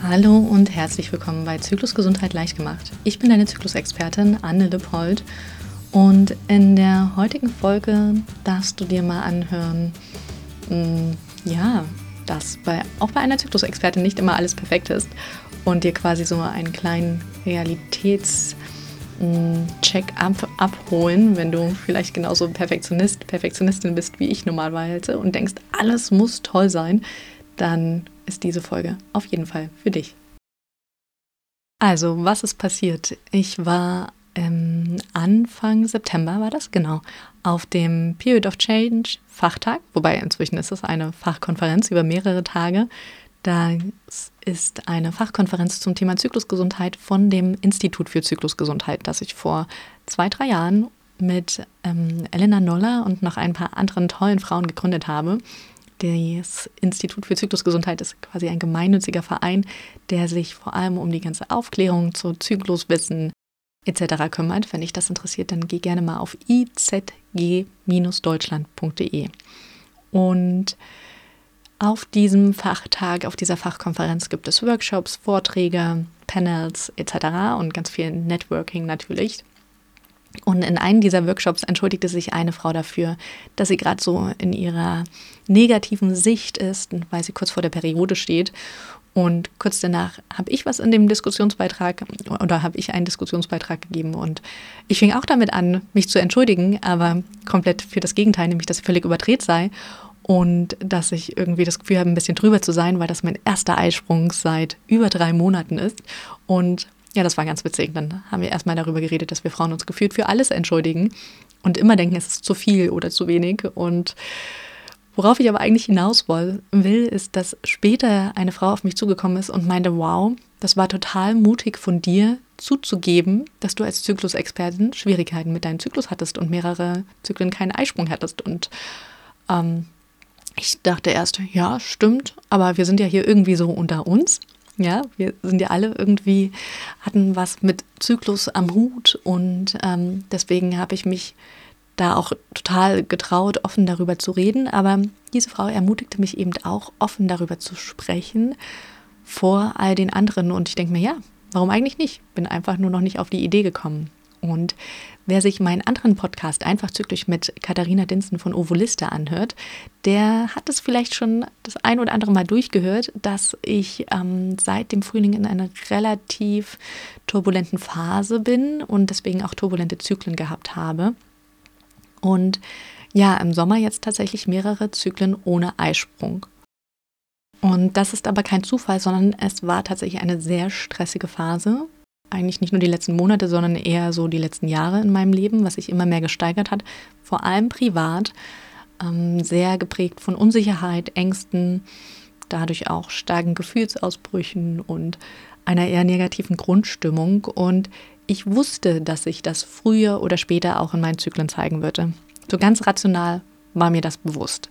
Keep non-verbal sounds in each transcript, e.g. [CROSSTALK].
Hallo und herzlich willkommen bei Zyklusgesundheit leicht gemacht. Ich bin deine Zyklusexpertin Anne Lippold und in der heutigen Folge darfst du dir mal anhören, mh, mm, ja, dass bei, auch bei einer Zyklusexpertin nicht immer alles perfekt ist und dir quasi so einen kleinen Realitäts- Check-up abholen, wenn du vielleicht genauso Perfektionist, Perfektionistin bist wie ich normalerweise und denkst, alles muss toll sein, dann ist diese Folge auf jeden Fall für dich. Also, was ist passiert? Ich war ähm, Anfang September, war das genau, auf dem Period of Change Fachtag, wobei inzwischen ist es eine Fachkonferenz über mehrere Tage. Das ist eine Fachkonferenz zum Thema Zyklusgesundheit von dem Institut für Zyklusgesundheit, das ich vor zwei, drei Jahren mit ähm, Elena Noller und noch ein paar anderen tollen Frauen gegründet habe. Das Institut für Zyklusgesundheit ist quasi ein gemeinnütziger Verein, der sich vor allem um die ganze Aufklärung zu Zykluswissen etc. kümmert. Wenn dich das interessiert, dann geh gerne mal auf izg-deutschland.de. Und auf diesem Fachtag, auf dieser Fachkonferenz gibt es Workshops, Vorträge, Panels etc. und ganz viel Networking natürlich. Und in einem dieser Workshops entschuldigte sich eine Frau dafür, dass sie gerade so in ihrer negativen Sicht ist, weil sie kurz vor der Periode steht. Und kurz danach habe ich was in dem Diskussionsbeitrag oder habe ich einen Diskussionsbeitrag gegeben. Und ich fing auch damit an, mich zu entschuldigen, aber komplett für das Gegenteil, nämlich dass sie völlig überdreht sei und dass ich irgendwie das Gefühl habe, ein bisschen drüber zu sein, weil das mein erster Eisprung seit über drei Monaten ist. Und ja, das war ganz witzig. Dann haben wir erstmal darüber geredet, dass wir Frauen uns gefühlt für alles entschuldigen und immer denken, es ist zu viel oder zu wenig. Und worauf ich aber eigentlich hinaus will, ist, dass später eine Frau auf mich zugekommen ist und meinte, wow, das war total mutig von dir zuzugeben, dass du als Zyklusexpertin Schwierigkeiten mit deinem Zyklus hattest und mehrere Zyklen keinen Eisprung hattest. Und ähm, ich dachte erst, ja, stimmt, aber wir sind ja hier irgendwie so unter uns. Ja, wir sind ja alle irgendwie, hatten was mit Zyklus am Hut und ähm, deswegen habe ich mich da auch total getraut, offen darüber zu reden. Aber diese Frau ermutigte mich eben auch, offen darüber zu sprechen vor all den anderen. Und ich denke mir, ja, warum eigentlich nicht? Bin einfach nur noch nicht auf die Idee gekommen. Und wer sich meinen anderen Podcast einfach zügig mit Katharina Dinsen von Ovoliste anhört, der hat es vielleicht schon das ein oder andere Mal durchgehört, dass ich ähm, seit dem Frühling in einer relativ turbulenten Phase bin und deswegen auch turbulente Zyklen gehabt habe. Und ja, im Sommer jetzt tatsächlich mehrere Zyklen ohne Eisprung. Und das ist aber kein Zufall, sondern es war tatsächlich eine sehr stressige Phase, eigentlich nicht nur die letzten Monate, sondern eher so die letzten Jahre in meinem Leben, was sich immer mehr gesteigert hat, vor allem privat, ähm, sehr geprägt von Unsicherheit, Ängsten, dadurch auch starken Gefühlsausbrüchen und einer eher negativen Grundstimmung. Und ich wusste, dass sich das früher oder später auch in meinen Zyklen zeigen würde. So ganz rational war mir das bewusst.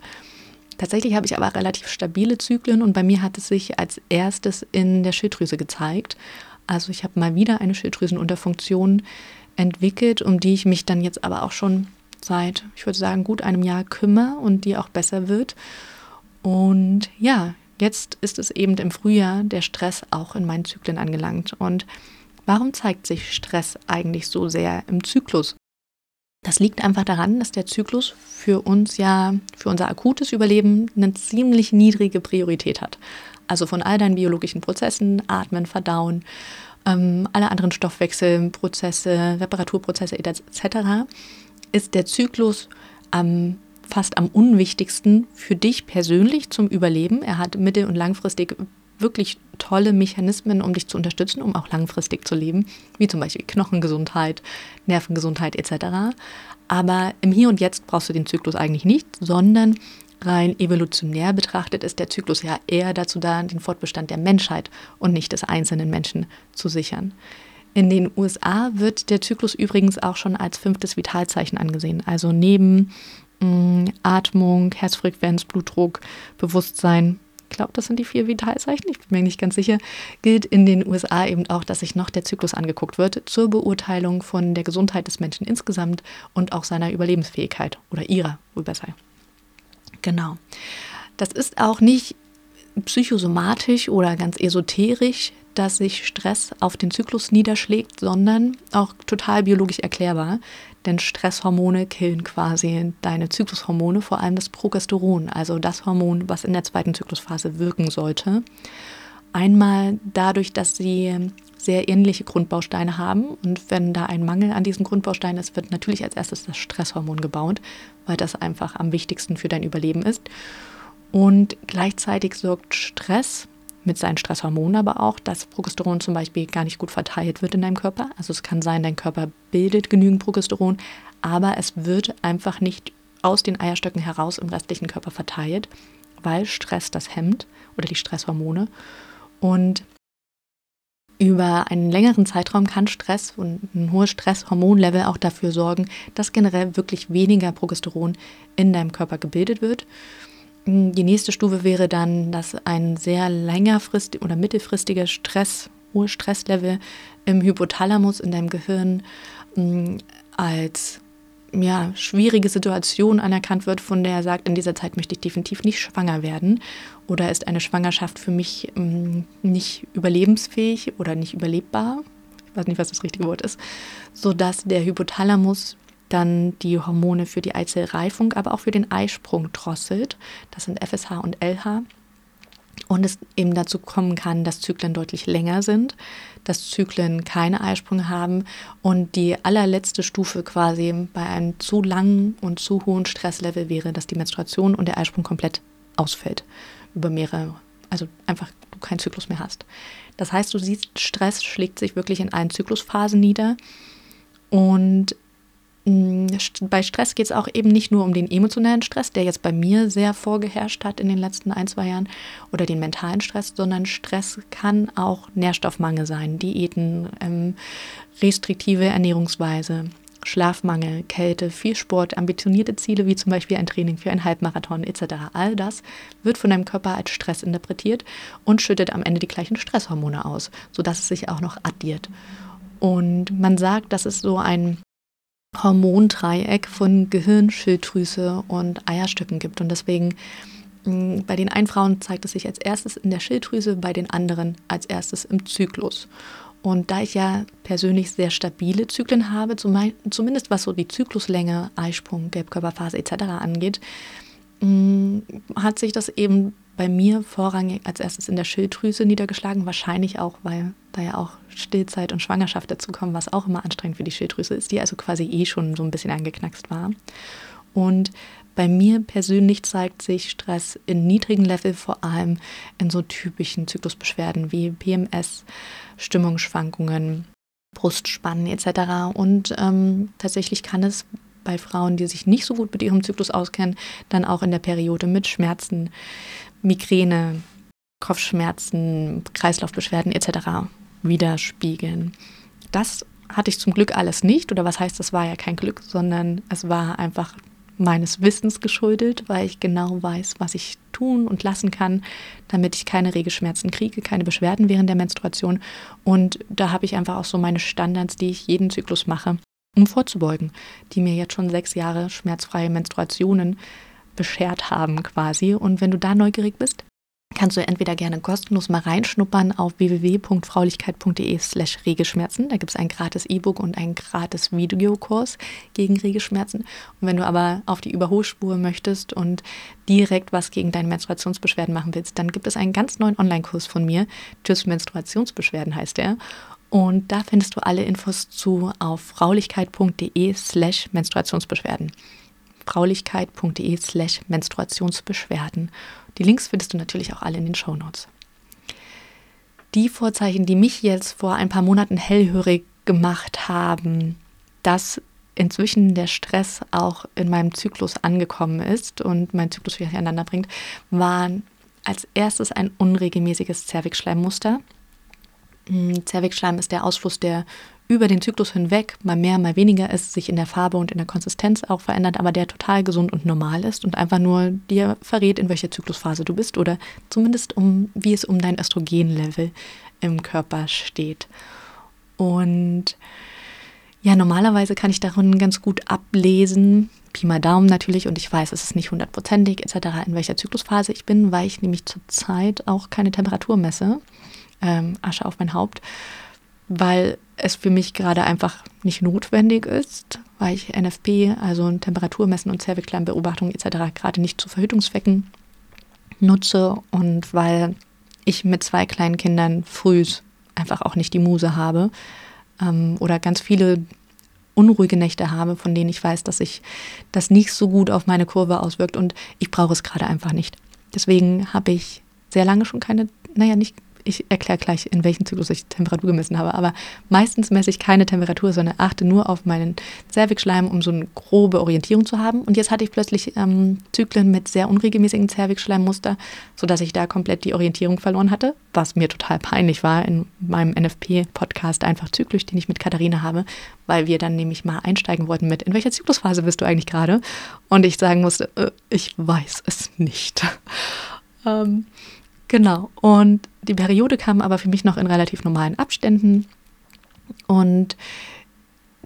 Tatsächlich habe ich aber relativ stabile Zyklen und bei mir hat es sich als erstes in der Schilddrüse gezeigt. Also ich habe mal wieder eine Schilddrüsenunterfunktion entwickelt, um die ich mich dann jetzt aber auch schon seit, ich würde sagen, gut einem Jahr kümmere und die auch besser wird. Und ja, jetzt ist es eben im Frühjahr der Stress auch in meinen Zyklen angelangt. Und warum zeigt sich Stress eigentlich so sehr im Zyklus? Das liegt einfach daran, dass der Zyklus für uns ja, für unser akutes Überleben eine ziemlich niedrige Priorität hat. Also von all deinen biologischen Prozessen, Atmen, Verdauen, ähm, alle anderen Stoffwechselprozesse, Reparaturprozesse etc., ist der Zyklus am fast am unwichtigsten für dich persönlich zum Überleben. Er hat mittel- und langfristig wirklich tolle Mechanismen, um dich zu unterstützen, um auch langfristig zu leben, wie zum Beispiel Knochengesundheit, Nervengesundheit etc. Aber im Hier und Jetzt brauchst du den Zyklus eigentlich nicht, sondern Rein evolutionär betrachtet ist der Zyklus ja eher dazu da, den Fortbestand der Menschheit und nicht des einzelnen Menschen zu sichern. In den USA wird der Zyklus übrigens auch schon als fünftes Vitalzeichen angesehen. Also neben mh, mm, Atmung, Herzfrequenz, Blutdruck, Bewusstsein, ich glaube, das sind die vier Vitalzeichen, ich bin mir nicht ganz sicher, gilt in den USA eben auch, dass sich noch der Zyklus angeguckt wird zur Beurteilung von der Gesundheit des Menschen insgesamt und auch seiner Überlebensfähigkeit oder ihrer, wohl besser. Genau. Das ist auch nicht psychosomatisch oder ganz esoterisch, dass sich Stress auf den Zyklus niederschlägt, sondern auch total biologisch erklärbar. Denn Stresshormone killen quasi deine Zyklushormone, vor allem das Progesteron, also das Hormon, was in der zweiten Zyklusphase wirken sollte. Einmal dadurch, dass sie sehr ähnliche Grundbausteine haben. Und wenn da ein Mangel an diesen Grundbausteinen ist, wird natürlich als erstes das Stresshormon gebaut, weil das einfach am wichtigsten für dein Überleben ist. Und gleichzeitig sorgt Stress mit seinen Stresshormonen aber auch, dass Progesteron zum Beispiel gar nicht gut verteilt wird in deinem Körper. Also es kann sein, dein Körper bildet genügend Progesteron, aber es wird einfach nicht aus den Eierstöcken heraus im restlichen Körper verteilt, weil Stress das hemmt oder die Stresshormone. Und über einen längeren Zeitraum kann Stress und ein hohes Stresshormonlevel auch dafür sorgen, dass generell wirklich weniger Progesteron in deinem Körper gebildet wird. Die nächste Stufe wäre dann, dass ein sehr längerfristig oder mittelfristiger Stress, hohes Stresslevel im Hypothalamus in deinem Gehirn mm, als ja, schwierige Situation anerkannt wird, von der er sagt, in dieser Zeit möchte ich definitiv nicht schwanger werden oder ist eine Schwangerschaft für mich ähm, nicht überlebensfähig oder nicht überlebbar, ich weiß nicht, was das richtige Wort ist, sodass der Hypothalamus dann die Hormone für die Eizellreifung, aber auch für den Eisprung drosselt. Das sind FSH und LH. Und es eben dazu kommen kann, dass Zyklen deutlich länger sind, dass Zyklen keine Eisprünge haben und die allerletzte Stufe quasi bei einem zu langen und zu hohen Stresslevel wäre, dass die Menstruation und der Eisprung komplett ausfällt über mehrere, also einfach du keinen Zyklus mehr hast. Das heißt, du siehst, Stress schlägt sich wirklich in allen Zyklusphasen nieder und bei Stress geht es auch eben nicht nur um den emotionalen Stress, der jetzt bei mir sehr vorgeherrscht hat in den letzten ein, zwei Jahren, oder den mentalen Stress, sondern Stress kann auch Nährstoffmangel sein, Diäten, ähm, restriktive Ernährungsweise, Schlafmangel, Kälte, viel Sport, ambitionierte Ziele wie zum Beispiel ein Training für einen Halbmarathon etc. All das wird von deinem Körper als Stress interpretiert und schüttet am Ende die gleichen Stresshormone aus, sodass es sich auch noch addiert. Und man sagt, dass es so ein Hormondreieck von Gehirn, Schilddrüse und Eierstöcken gibt. Und deswegen mm, bei den einen Frauen zeigt es sich als erstes in der Schilddrüse, bei den anderen als erstes im Zyklus. Und da ich ja persönlich sehr stabile Zyklen habe, zumindest was so die Zykluslänge, Eisprung, Gelbkörperphase etc. angeht, mm, hat sich das eben bei mir vorrangig als erstes in der Schilddrüse niedergeschlagen. Wahrscheinlich auch, weil da ja auch Stillzeit und Schwangerschaft dazu kommen, was auch immer anstrengend für die Schilddrüse ist, die also quasi eh schon so ein bisschen angeknackst war. Und bei mir persönlich zeigt sich Stress in niedrigen Level vor allem in so typischen Zyklusbeschwerden wie PMS, Stimmungsschwankungen, Brustspannen etc. Und ähm, tatsächlich kann es bei Frauen, die sich nicht so gut mit ihrem Zyklus auskennen, dann auch in der Periode mit Schmerzen, Migräne, Kopfschmerzen, Kreislaufbeschwerden etc. widerspiegeln. Das hatte ich zum Glück alles nicht, oder was heißt, das war ja kein Glück, sondern es war einfach meines Wissens geschuldet, weil ich genau weiß, was ich tun und lassen kann, damit ich keine Regelschmerzen kriege, keine Beschwerden während der Menstruation. Und da habe ich einfach auch so meine Standards, die ich jeden Zyklus mache, um vorzubeugen, die mir jetzt schon sechs Jahre schmerzfreie Menstruationen beschert haben quasi. Und wenn du da neugierig bist, kannst du entweder gerne kostenlos mal reinschnuppern auf www.fraulichkeit.de slash Regelschmerzen. Da gibt es ein gratis E-Book und einen gratis Videokurs gegen Regelschmerzen. Und wenn du aber auf die Überholspur möchtest und direkt was gegen deine Menstruationsbeschwerden machen willst, dann gibt es einen ganz neuen Online-Kurs von mir. Tschüss Menstruationsbeschwerden heißt der. Und da findest du alle Infos zu auf fraulichkeit.de slash Menstruationsbeschwerden fraulichkeit.de slash Menstruationsbeschwerden. Die Links findest du natürlich auch alle in den Shownotes. Die Vorzeichen, die mich jetzt vor ein paar Monaten hellhörig gemacht haben, dass inzwischen der Stress auch in meinem Zyklus angekommen ist und mein Zyklus wieder durcheinander bringt, waren als erstes ein unregelmäßiges Zervixschleimmuster. Hm, Zervixschleim ist der Ausfluss der über den Zyklus hinweg mal mehr, mal weniger ist, sich in der Farbe und in der Konsistenz auch verändert, aber der total gesund und normal ist und einfach nur dir verrät, in welcher Zyklusphase du bist oder zumindest um, wie es um dein Östrogenlevel im Körper steht. Und ja, normalerweise kann ich darin ganz gut ablesen, Pi mal Daumen natürlich, und ich weiß, es ist nicht hundertprozentig etc., in welcher Zyklusphase ich bin, weil ich nämlich zurzeit auch keine Temperatur messe. Ähm, Asche auf mein Haupt, weil es für mich gerade einfach nicht notwendig ist, weil ich NFP, also Temperaturmessen und Zervixschleimbeobachtung etc. gerade nicht zu Verhütungszwecken nutze und weil ich mit zwei kleinen Kindern früh einfach auch nicht die Muse habe ähm, oder ganz viele unruhige Nächte habe, von denen ich weiß, dass sich das nicht so gut auf meine Kurve auswirkt und ich brauche es gerade einfach nicht. Deswegen habe ich sehr lange schon keine, naja, nicht ich erkläre gleich, in welchem Zyklus ich Temperatur gemessen habe, aber meistens messe ich keine Temperatur, sondern achte nur auf meinen Zervixschleim, um so eine grobe Orientierung zu haben. Und jetzt hatte ich plötzlich ähm, Zyklen mit sehr unregelmäßigen Zervixschleimmuster, sodass ich da komplett die Orientierung verloren hatte, was mir total peinlich war in meinem NFP-Podcast einfach zyklisch, den ich mit Katharina habe, weil wir dann nämlich mal einsteigen wollten mit, in welcher Zyklusphase bist du eigentlich gerade? Und ich sagen musste, äh, ich weiß es nicht. [LAUGHS] ähm, Genau. Und die Periode kam aber für mich noch in relativ normalen Abständen. Und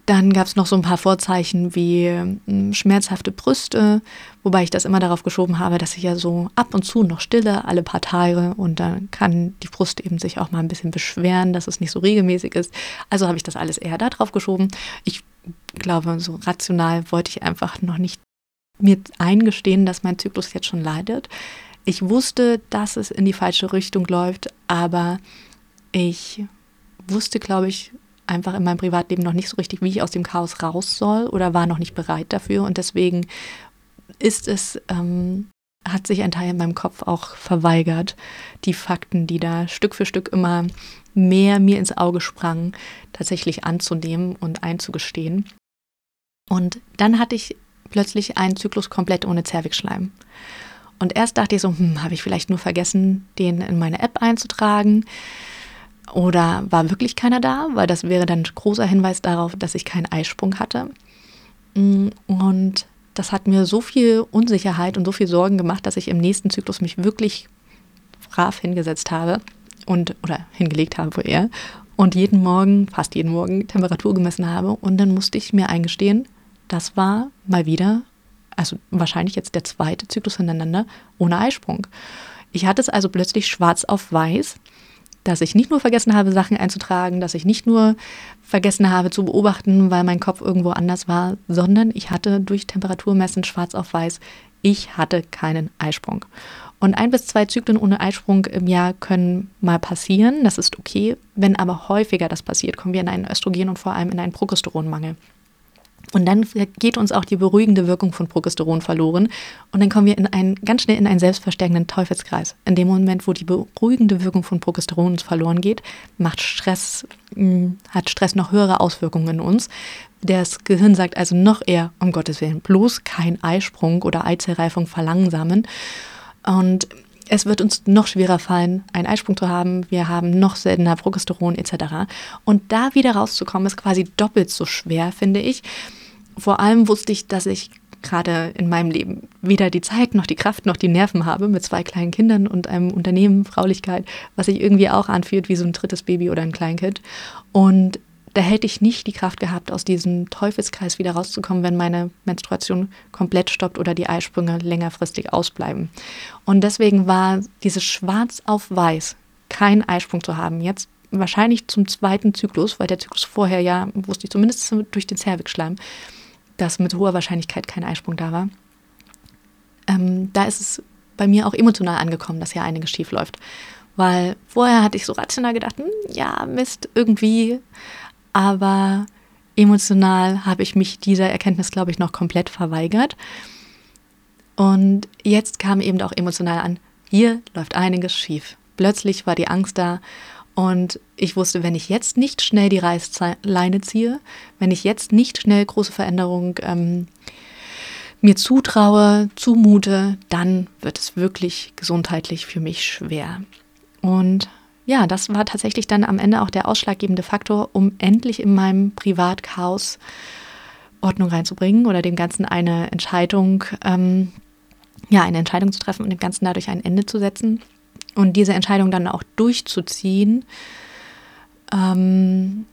dann gab es noch so ein paar Vorzeichen wie hm, schmerzhafte Brüste, wobei ich das immer darauf geschoben habe, dass ich ja so ab und zu noch stille, alle paar Tage. Und dann kann die Brust eben sich auch mal ein bisschen beschweren, dass es nicht so regelmäßig ist. Also habe ich das alles eher darauf geschoben. Ich glaube, so rational wollte ich einfach noch nicht mir eingestehen, dass mein Zyklus jetzt schon leidet. Ich wusste, dass es in die falsche Richtung läuft, aber ich wusste, glaube ich, einfach in meinem Privatleben noch nicht so richtig, wie ich aus dem Chaos raus soll oder war noch nicht bereit dafür. Und deswegen ist es, ähm, hat sich ein Teil in meinem Kopf auch verweigert, die Fakten, die da Stück für Stück immer mehr mir ins Auge sprangen, tatsächlich anzunehmen und einzugestehen. Und dann hatte ich plötzlich einen Zyklus komplett ohne Zervixschleim. Und erst dachte ich so, hm, habe ich vielleicht nur vergessen, den in meine App einzutragen? Oder war wirklich keiner da? Weil das wäre dann ein großer Hinweis darauf, dass ich keinen Eisprung hatte. Mm, und das hat mir so viel Unsicherheit und so viel Sorgen gemacht, dass ich im nächsten Zyklus mich wirklich brav hingesetzt habe und oder hingelegt habe wo er und jeden Morgen, fast jeden Morgen Temperatur gemessen habe und dann musste ich mir eingestehen, das war mal wieder also wahrscheinlich jetzt der zweite Zyklus hintereinander, ohne Eisprung. Ich hatte es also plötzlich schwarz auf weiß, dass ich nicht nur vergessen habe, Sachen einzutragen, dass ich nicht nur vergessen habe zu beobachten, weil mein Kopf irgendwo anders war, sondern ich hatte durch Temperaturmessen schwarz auf weiß, ich hatte keinen Eisprung. Und ein bis zwei Zyklen ohne Eisprung im Jahr können mal passieren, das ist okay. Wenn aber häufiger das passiert, kommen wir in einen Östrogen und vor allem in einen Progesteronmangel. Und dann geht uns auch die beruhigende Wirkung von Progesteron verloren. Und dann kommen wir in einen, ganz schnell in einen selbstverstärkenden Teufelskreis. In dem Moment, wo die beruhigende Wirkung von Progesteron uns verloren geht, macht Stress, hm, hat Stress noch höhere Auswirkungen in uns. Das Gehirn sagt also noch eher, um Gottes Willen, bloß kein Eisprung oder Eizellreifung verlangsamen. Und es wird uns noch schwerer fallen, einen Eisprung zu haben. Wir haben noch seltener Progesteron etc. Und da wieder rauszukommen, ist quasi doppelt so schwer, finde ich vor allem wusste ich, dass ich gerade in meinem Leben weder die Zeit noch die Kraft noch die Nerven habe mit zwei kleinen Kindern und einem Unternehmen Fraulichkeit, was sich irgendwie auch anfühlt wie so ein drittes Baby oder ein Kleinkind. Und da hätte ich nicht die Kraft gehabt, aus diesem Teufelskreis wieder rauszukommen, wenn meine Menstruation komplett stoppt oder die Eisprünge längerfristig ausbleiben. Und deswegen war dieses Schwarz auf Weiß, kein Eisprung zu haben, jetzt wahrscheinlich zum zweiten Zyklus, weil der Zyklus vorher ja, wusste ich zumindest durch den Zervixschleim, dass mit hoher Wahrscheinlichkeit kein Eisprung da war. Ähm, da ist es bei mir auch emotional angekommen, dass hier einiges schief läuft. Weil vorher hatte ich so rational gedacht, hm, ja, Mist, irgendwie. Aber emotional habe ich mich dieser Erkenntnis, glaube ich, noch komplett verweigert. Und jetzt kam eben auch emotional an, hier läuft einiges schief. Plötzlich war die Angst da und ich wusste, wenn ich jetzt nicht schnell die Reißleine ziehe, wenn ich jetzt nicht schnell große Veränderungen ähm, mir zutraue, zumute, dann wird es wirklich gesundheitlich für mich schwer. Und ja, das war tatsächlich dann am Ende auch der ausschlaggebende Faktor, um endlich in meinem Privatchaos Ordnung reinzubringen oder dem Ganzen eine Entscheidung, ähm, ja, eine Entscheidung zu treffen und dem Ganzen dadurch ein Ende zu setzen und diese Entscheidung dann auch durchzuziehen, ähm,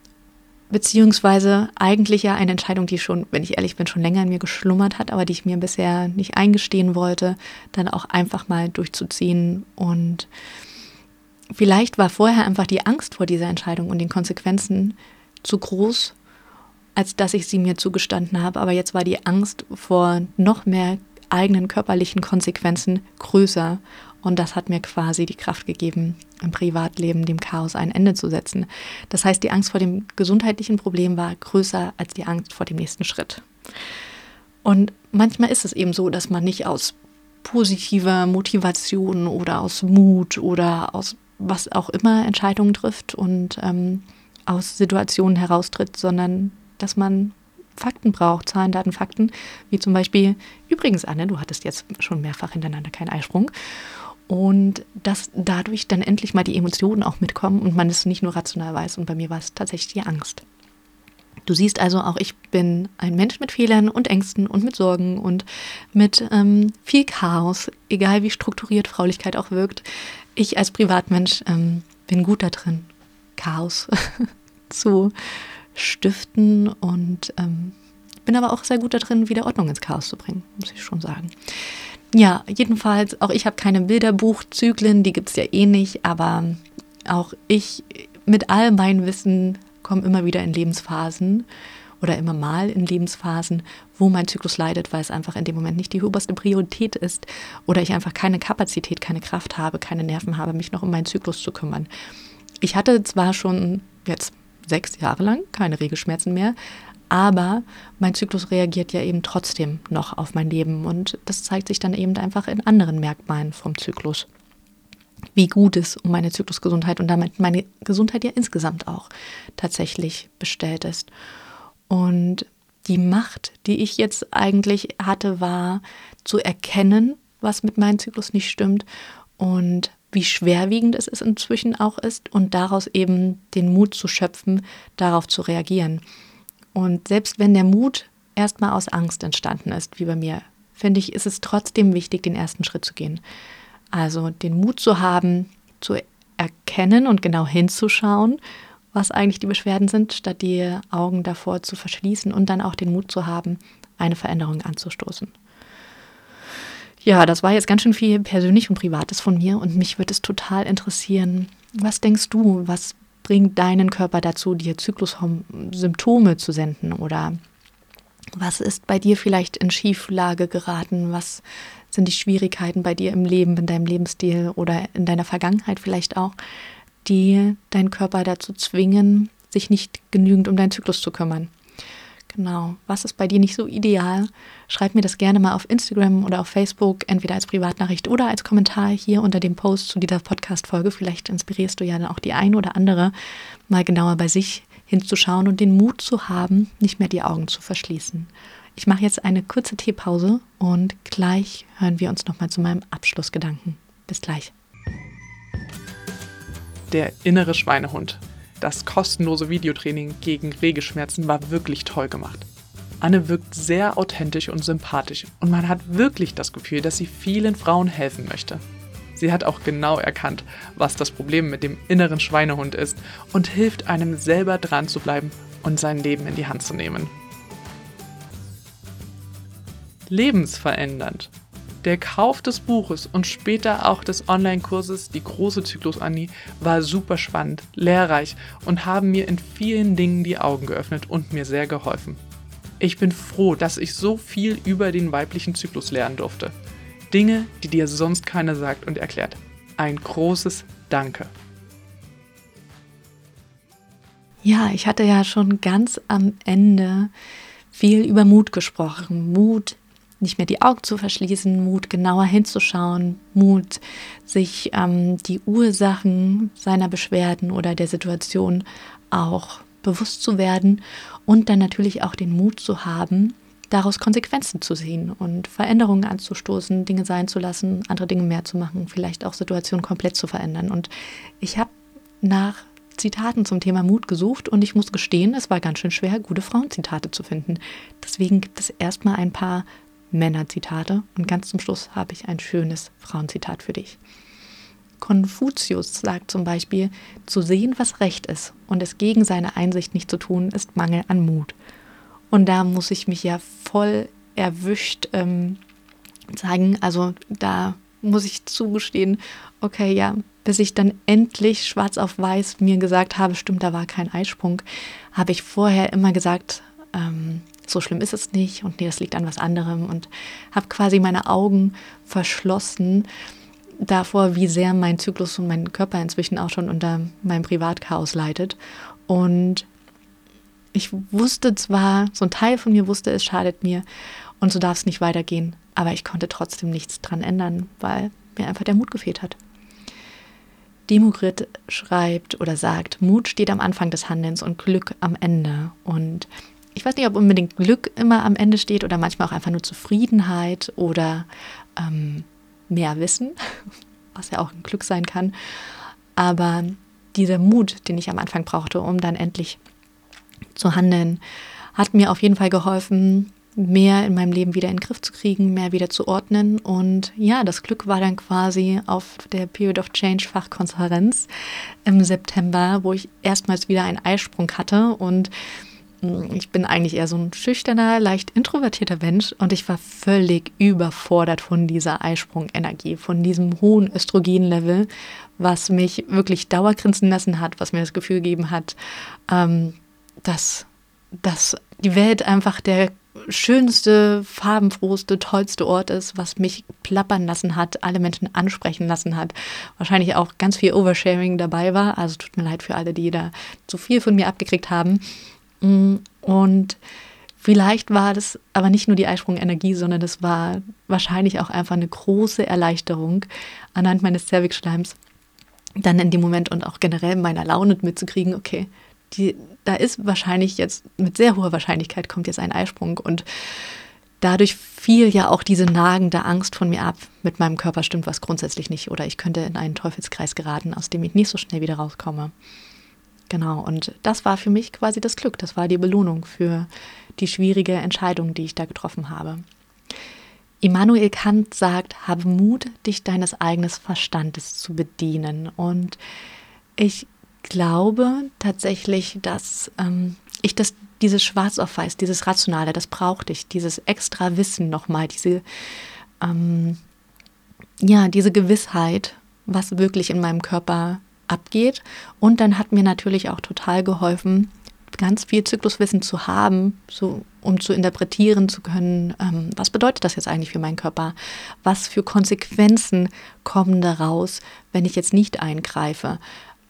beziehungsweise eigentlich ja eine Entscheidung, die schon, wenn ich ehrlich bin, schon länger in mir geschlummert hat, aber die ich mir bisher nicht eingestehen wollte, dann auch einfach mal durchzuziehen. Und vielleicht war vorher einfach die Angst vor dieser Entscheidung und den Konsequenzen zu groß, als dass ich sie mir zugestanden habe. Aber jetzt war die Angst vor noch mehr eigenen körperlichen Konsequenzen größer. Und das hat mir quasi die Kraft gegeben, im Privatleben dem Chaos ein Ende zu setzen. Das heißt, die Angst vor dem gesundheitlichen Problem war größer als die Angst vor dem nächsten Schritt. Und manchmal ist es eben so, dass man nicht aus positiver Motivation oder aus Mut oder aus was auch immer Entscheidungen trifft und ähm, aus Situationen heraustritt, sondern dass man Fakten braucht, Zahlen, Daten, Fakten, wie zum Beispiel, übrigens, Anne, du hattest jetzt schon mehrfach hintereinander keinen Eisprung und dass dadurch dann endlich mal die Emotionen auch mitkommen und man es nicht nur rational weiß. Und bei mir war es tatsächlich die Angst. Du siehst also, auch ich bin ein Mensch mit Fehlern und Ängsten und mit Sorgen und mit ähm, viel Chaos, egal wie strukturiert Fraulichkeit auch wirkt. Ich als Privatmensch ähm, bin gut da drin, Chaos [LAUGHS] zu stiften und ähm, bin aber auch sehr gut da drin, wieder Ordnung ins Chaos zu bringen, muss ich schon sagen. Ja, jedenfalls, auch ich habe keine Bilderbuchzyklen, die gibt es ja eh nicht, aber auch ich mit all meinem Wissen komme immer wieder in Lebensphasen oder immer mal in Lebensphasen, wo mein Zyklus leidet, weil es einfach in dem Moment nicht die oberste Priorität ist oder ich einfach keine Kapazität, keine Kraft habe, keine Nerven habe, mich noch um meinen Zyklus zu kümmern. Ich hatte zwar schon jetzt sechs Jahre lang keine Regelschmerzen mehr, aber mein Zyklus reagiert ja eben trotzdem noch auf mein Leben und das zeigt sich dann eben einfach in anderen Merkmalen vom Zyklus. Wie gut es um meine Zyklusgesundheit und damit meine Gesundheit ja insgesamt auch tatsächlich bestellt ist. Und die Macht, die ich jetzt eigentlich hatte, war zu erkennen, was mit meinem Zyklus nicht stimmt und wie schwerwiegend es inzwischen auch ist und daraus eben den Mut zu schöpfen, darauf zu reagieren. Und selbst wenn der Mut erstmal aus Angst entstanden ist, wie bei mir, finde ich, ist es trotzdem wichtig, den ersten Schritt zu gehen. Also den Mut zu haben, zu erkennen und genau hinzuschauen, was eigentlich die Beschwerden sind, statt die Augen davor zu verschließen und dann auch den Mut zu haben, eine Veränderung anzustoßen. Ja, das war jetzt ganz schön viel persönlich und privates von mir und mich würde es total interessieren, was denkst du, was bringt deinen Körper dazu, dir Zyklussymptome zu senden? Oder was ist bei dir vielleicht in Schieflage geraten? Was sind die Schwierigkeiten bei dir im Leben, in deinem Lebensstil oder in deiner Vergangenheit vielleicht auch, die deinen Körper dazu zwingen, sich nicht genügend um deinen Zyklus zu kümmern? Genau. Was ist bei dir nicht so ideal? Schreib mir das gerne mal auf Instagram oder auf Facebook, entweder als Privatnachricht oder als Kommentar hier unter dem Post zu dieser Podcast-Folge. Vielleicht inspirierst du ja dann auch die ein oder andere, mal genauer bei sich hinzuschauen und den Mut zu haben, nicht mehr die Augen zu verschließen. Ich mache jetzt eine kurze Teepause und gleich hören wir uns nochmal zu meinem Abschlussgedanken. Bis gleich. Der innere Schweinehund das kostenlose Videotraining gegen Regelschmerzen war wirklich toll gemacht. Anne wirkt sehr authentisch und sympathisch und man hat wirklich das Gefühl, dass sie vielen Frauen helfen möchte. Sie hat auch genau erkannt, was das Problem mit dem inneren Schweinehund ist und hilft einem selber dran zu bleiben und sein Leben in die Hand zu nehmen. Lebensverändernd der Kauf des Buches und später auch des Online-Kurses Die große Zyklus-Annie war super spannend, lehrreich und haben mir in vielen Dingen die Augen geöffnet und mir sehr geholfen. Ich bin froh, dass ich so viel über den weiblichen Zyklus lernen durfte. Dinge, die dir sonst keiner sagt und erklärt. Ein großes Danke. Ja, ich hatte ja schon ganz am Ende viel über Mut gesprochen. Mut nicht mehr die Augen zu verschließen, Mut genauer hinzuschauen, Mut, sich ähm, die Ursachen seiner Beschwerden oder der Situation auch bewusst zu werden und dann natürlich auch den Mut zu haben, daraus Konsequenzen zu sehen und Veränderungen anzustoßen, Dinge sein zu lassen, andere Dinge mehr zu machen, vielleicht auch Situationen komplett zu verändern. Und ich habe nach Zitaten zum Thema Mut gesucht und ich muss gestehen, es war ganz schön schwer, gute Frauenzitate zu finden. Deswegen gibt es erstmal ein paar Männerzitate und ganz zum Schluss habe ich ein schönes Frauenzitat für dich. Konfuzius sagt zum Beispiel, zu sehen, was recht ist und es gegen seine Einsicht nicht zu tun, ist Mangel an Mut. Und da muss ich mich ja voll erwischt ähm, sagen. Also da muss ich zugestehen, okay, ja, bis ich dann endlich schwarz auf weiß mir gesagt habe, stimmt, da war kein Eisprung, habe ich vorher immer gesagt, ähm, so schlimm ist es nicht und nee, das liegt an was anderem und habe quasi meine Augen verschlossen davor, wie sehr mein Zyklus und mein Körper inzwischen auch schon unter meinem Privatchaos leidet. Und ich wusste zwar, so ein Teil von mir wusste, es schadet mir und so darf es nicht weitergehen, aber ich konnte trotzdem nichts dran ändern, weil mir einfach der Mut gefehlt hat. Demogrit schreibt oder sagt, Mut steht am Anfang des Handelns und Glück am Ende. Und ich weiß nicht, ob unbedingt Glück immer am Ende steht oder manchmal auch einfach nur Zufriedenheit oder ähm, mehr Wissen, [LAUGHS] was ja auch ein Glück sein kann. Aber dieser Mut, den ich am Anfang brauchte, um dann endlich zu handeln, hat mir auf jeden Fall geholfen, mehr in meinem Leben wieder in den Griff zu kriegen, mehr wieder zu ordnen. Und ja, das Glück war dann quasi auf der Period of Change Fachkonferenz im September, wo ich erstmals wieder einen Eisprung hatte und ich bin eigentlich eher so ein schüchterner, leicht introvertierter Mensch und ich war völlig überfordert von dieser Eisprungenergie, von diesem hohen Östrogenlevel, was mich wirklich dauergrinsen lassen hat, was mir das Gefühl gegeben hat, ähm, dass, dass die Welt einfach der schönste, farbenfrohste, tollste Ort ist, was mich plappern lassen hat, alle Menschen ansprechen lassen hat. Wahrscheinlich auch ganz viel Oversharing dabei war. Also tut mir leid für alle, die da zu viel von mir abgekriegt haben. Mm, und vielleicht war das aber nicht nur die Eisprungenergie, sondern das war wahrscheinlich auch einfach eine große Erleichterung anhand meines Cervix-Schleims, dann in dem Moment und auch generell meiner Laune mitzukriegen, okay, die, da ist wahrscheinlich jetzt mit sehr hoher Wahrscheinlichkeit kommt jetzt ein Eisprung und dadurch fiel ja auch diese nagende Angst von mir ab. Mit meinem Körper stimmt was grundsätzlich nicht oder ich könnte in einen Teufelskreis geraten, aus dem ich nicht so schnell wieder rauskomme. Genau, und das war für mich quasi das Glück, das war die Belohnung für die schwierige Entscheidung, die ich da getroffen habe. Immanuel Kant sagt, habe Mut, dich deines eigenen Verstandes zu bedienen. Und ich glaube tatsächlich, dass ähm, ich das, dieses Schwarz auf Weiß, dieses Rationale, das brauchte ich, dieses extra Wissen nochmal, diese, ähm, ja, diese Gewissheit, was wirklich in meinem Körper abgeht. Und dann hat mir natürlich auch total geholfen, ganz viel Zykluswissen zu haben, so, um zu interpretieren zu können, ähm, was bedeutet das jetzt eigentlich für meinen Körper? Was für Konsequenzen kommen daraus, wenn ich jetzt nicht eingreife?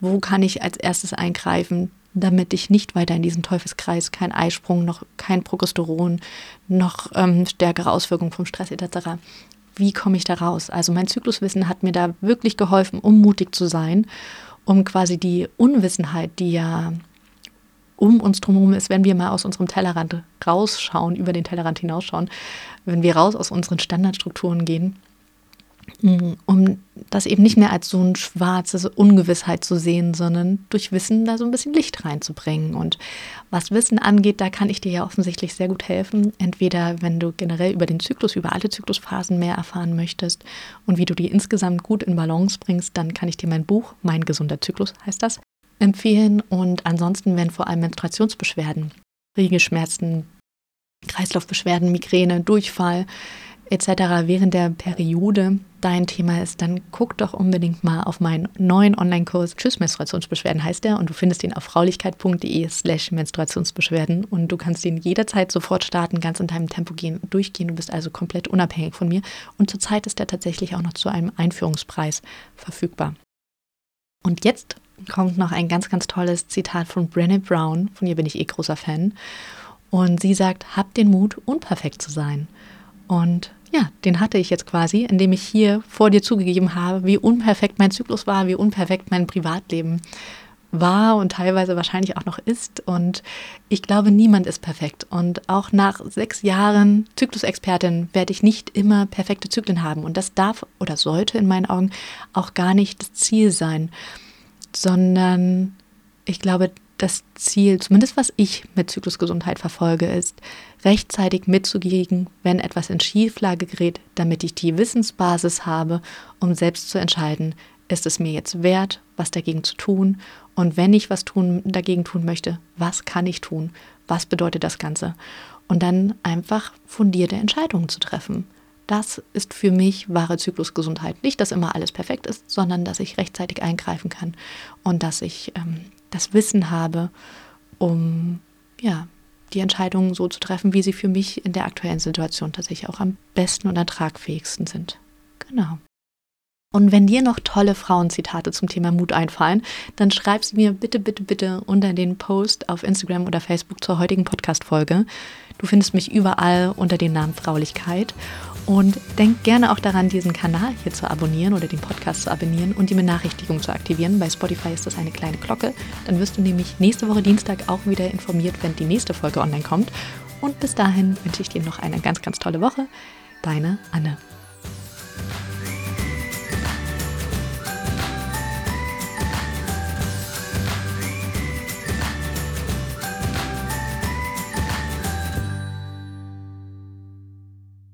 Wo kann ich als erstes eingreifen, damit ich nicht weiter in diesen Teufelskreis, kein Eisprung, noch kein Progesteron, noch ähm, stärkere Auswirkungen vom Stress etc. Wie komme ich da raus? Also mein Zykluswissen hat mir da wirklich geholfen, um mutig zu sein um quasi die Unwissenheit, die ja um uns drumherum ist, wenn wir mal aus unserem Tellerrand rausschauen, über den Tellerrand hinausschauen, wenn wir raus aus unseren Standardstrukturen gehen um das eben nicht mehr als so ein schwarzes Ungewissheit zu sehen, sondern durch Wissen da so ein bisschen Licht reinzubringen. Und was Wissen angeht, da kann ich dir ja offensichtlich sehr gut helfen. Entweder wenn du generell über den Zyklus, über alle Zyklusphasen mehr erfahren möchtest und wie du die insgesamt gut in Balance bringst, dann kann ich dir mein Buch, Mein gesunder Zyklus heißt das, empfehlen. Und ansonsten, wenn vor allem Menstruationsbeschwerden, Regelschmerzen, Kreislaufbeschwerden, Migräne, Durchfall, etc. während der Periode dein Thema ist, dann guck doch unbedingt mal auf meinen neuen Online-Kurs Tschüss Menstruationsbeschwerden heißt der und du findest ihn auf fraulichkeit.de slash Menstruationsbeschwerden und du kannst ihn jederzeit sofort starten, ganz in deinem Tempo gehen, durchgehen. Du bist also komplett unabhängig von mir und zurzeit ist er tatsächlich auch noch zu einem Einführungspreis verfügbar. Und jetzt kommt noch ein ganz, ganz tolles Zitat von Brené Brown, von ihr bin ich eh großer Fan. Und sie sagt, habt den Mut, unperfekt zu sein. Und ja, den hatte ich jetzt quasi, indem ich hier vor dir zugegeben habe, wie unperfekt mein Zyklus war, wie unperfekt mein Privatleben war und teilweise wahrscheinlich auch noch ist. Und ich glaube, niemand ist perfekt. Und auch nach sechs Jahren Zyklusexpertin werde ich nicht immer perfekte Zyklen haben. Und das darf oder sollte in meinen Augen auch gar nicht das Ziel sein, sondern ich glaube, das Ziel, zumindest was ich mit Zyklusgesundheit verfolge, ist, rechtzeitig mitzugehen, wenn etwas in Schieflage gerät, damit ich die Wissensbasis habe, um selbst zu entscheiden, ist es mir jetzt wert, was dagegen zu tun? Und wenn ich was tun, dagegen tun möchte, was kann ich tun? Was bedeutet das Ganze? Und dann einfach fundierte Entscheidungen zu treffen. Das ist für mich wahre Zyklusgesundheit. Nicht, dass immer alles perfekt ist, sondern dass ich rechtzeitig eingreifen kann und dass ich ähm, das Wissen habe, um ja, die Entscheidungen so zu treffen, wie sie für mich in der aktuellen Situation tatsächlich auch am besten und ertragfähigsten sind. Genau. Und wenn dir noch tolle Frauenzitate zum Thema Mut einfallen, dann schreib sie mir bitte, bitte, bitte unter den Post auf Instagram oder Facebook zur heutigen Podcast-Folge. Du findest mich überall unter dem Namen Fraulichkeit. Und denk gerne auch daran, diesen Kanal hier zu abonnieren oder den Podcast zu abonnieren und die Benachrichtigung zu aktivieren. Bei Spotify ist das eine kleine Glocke. Dann wirst du nämlich nächste Woche Dienstag auch wieder informiert, wenn die nächste Folge online kommt. Und bis dahin wünsche ich dir noch eine ganz, ganz tolle Woche. Deine Anne.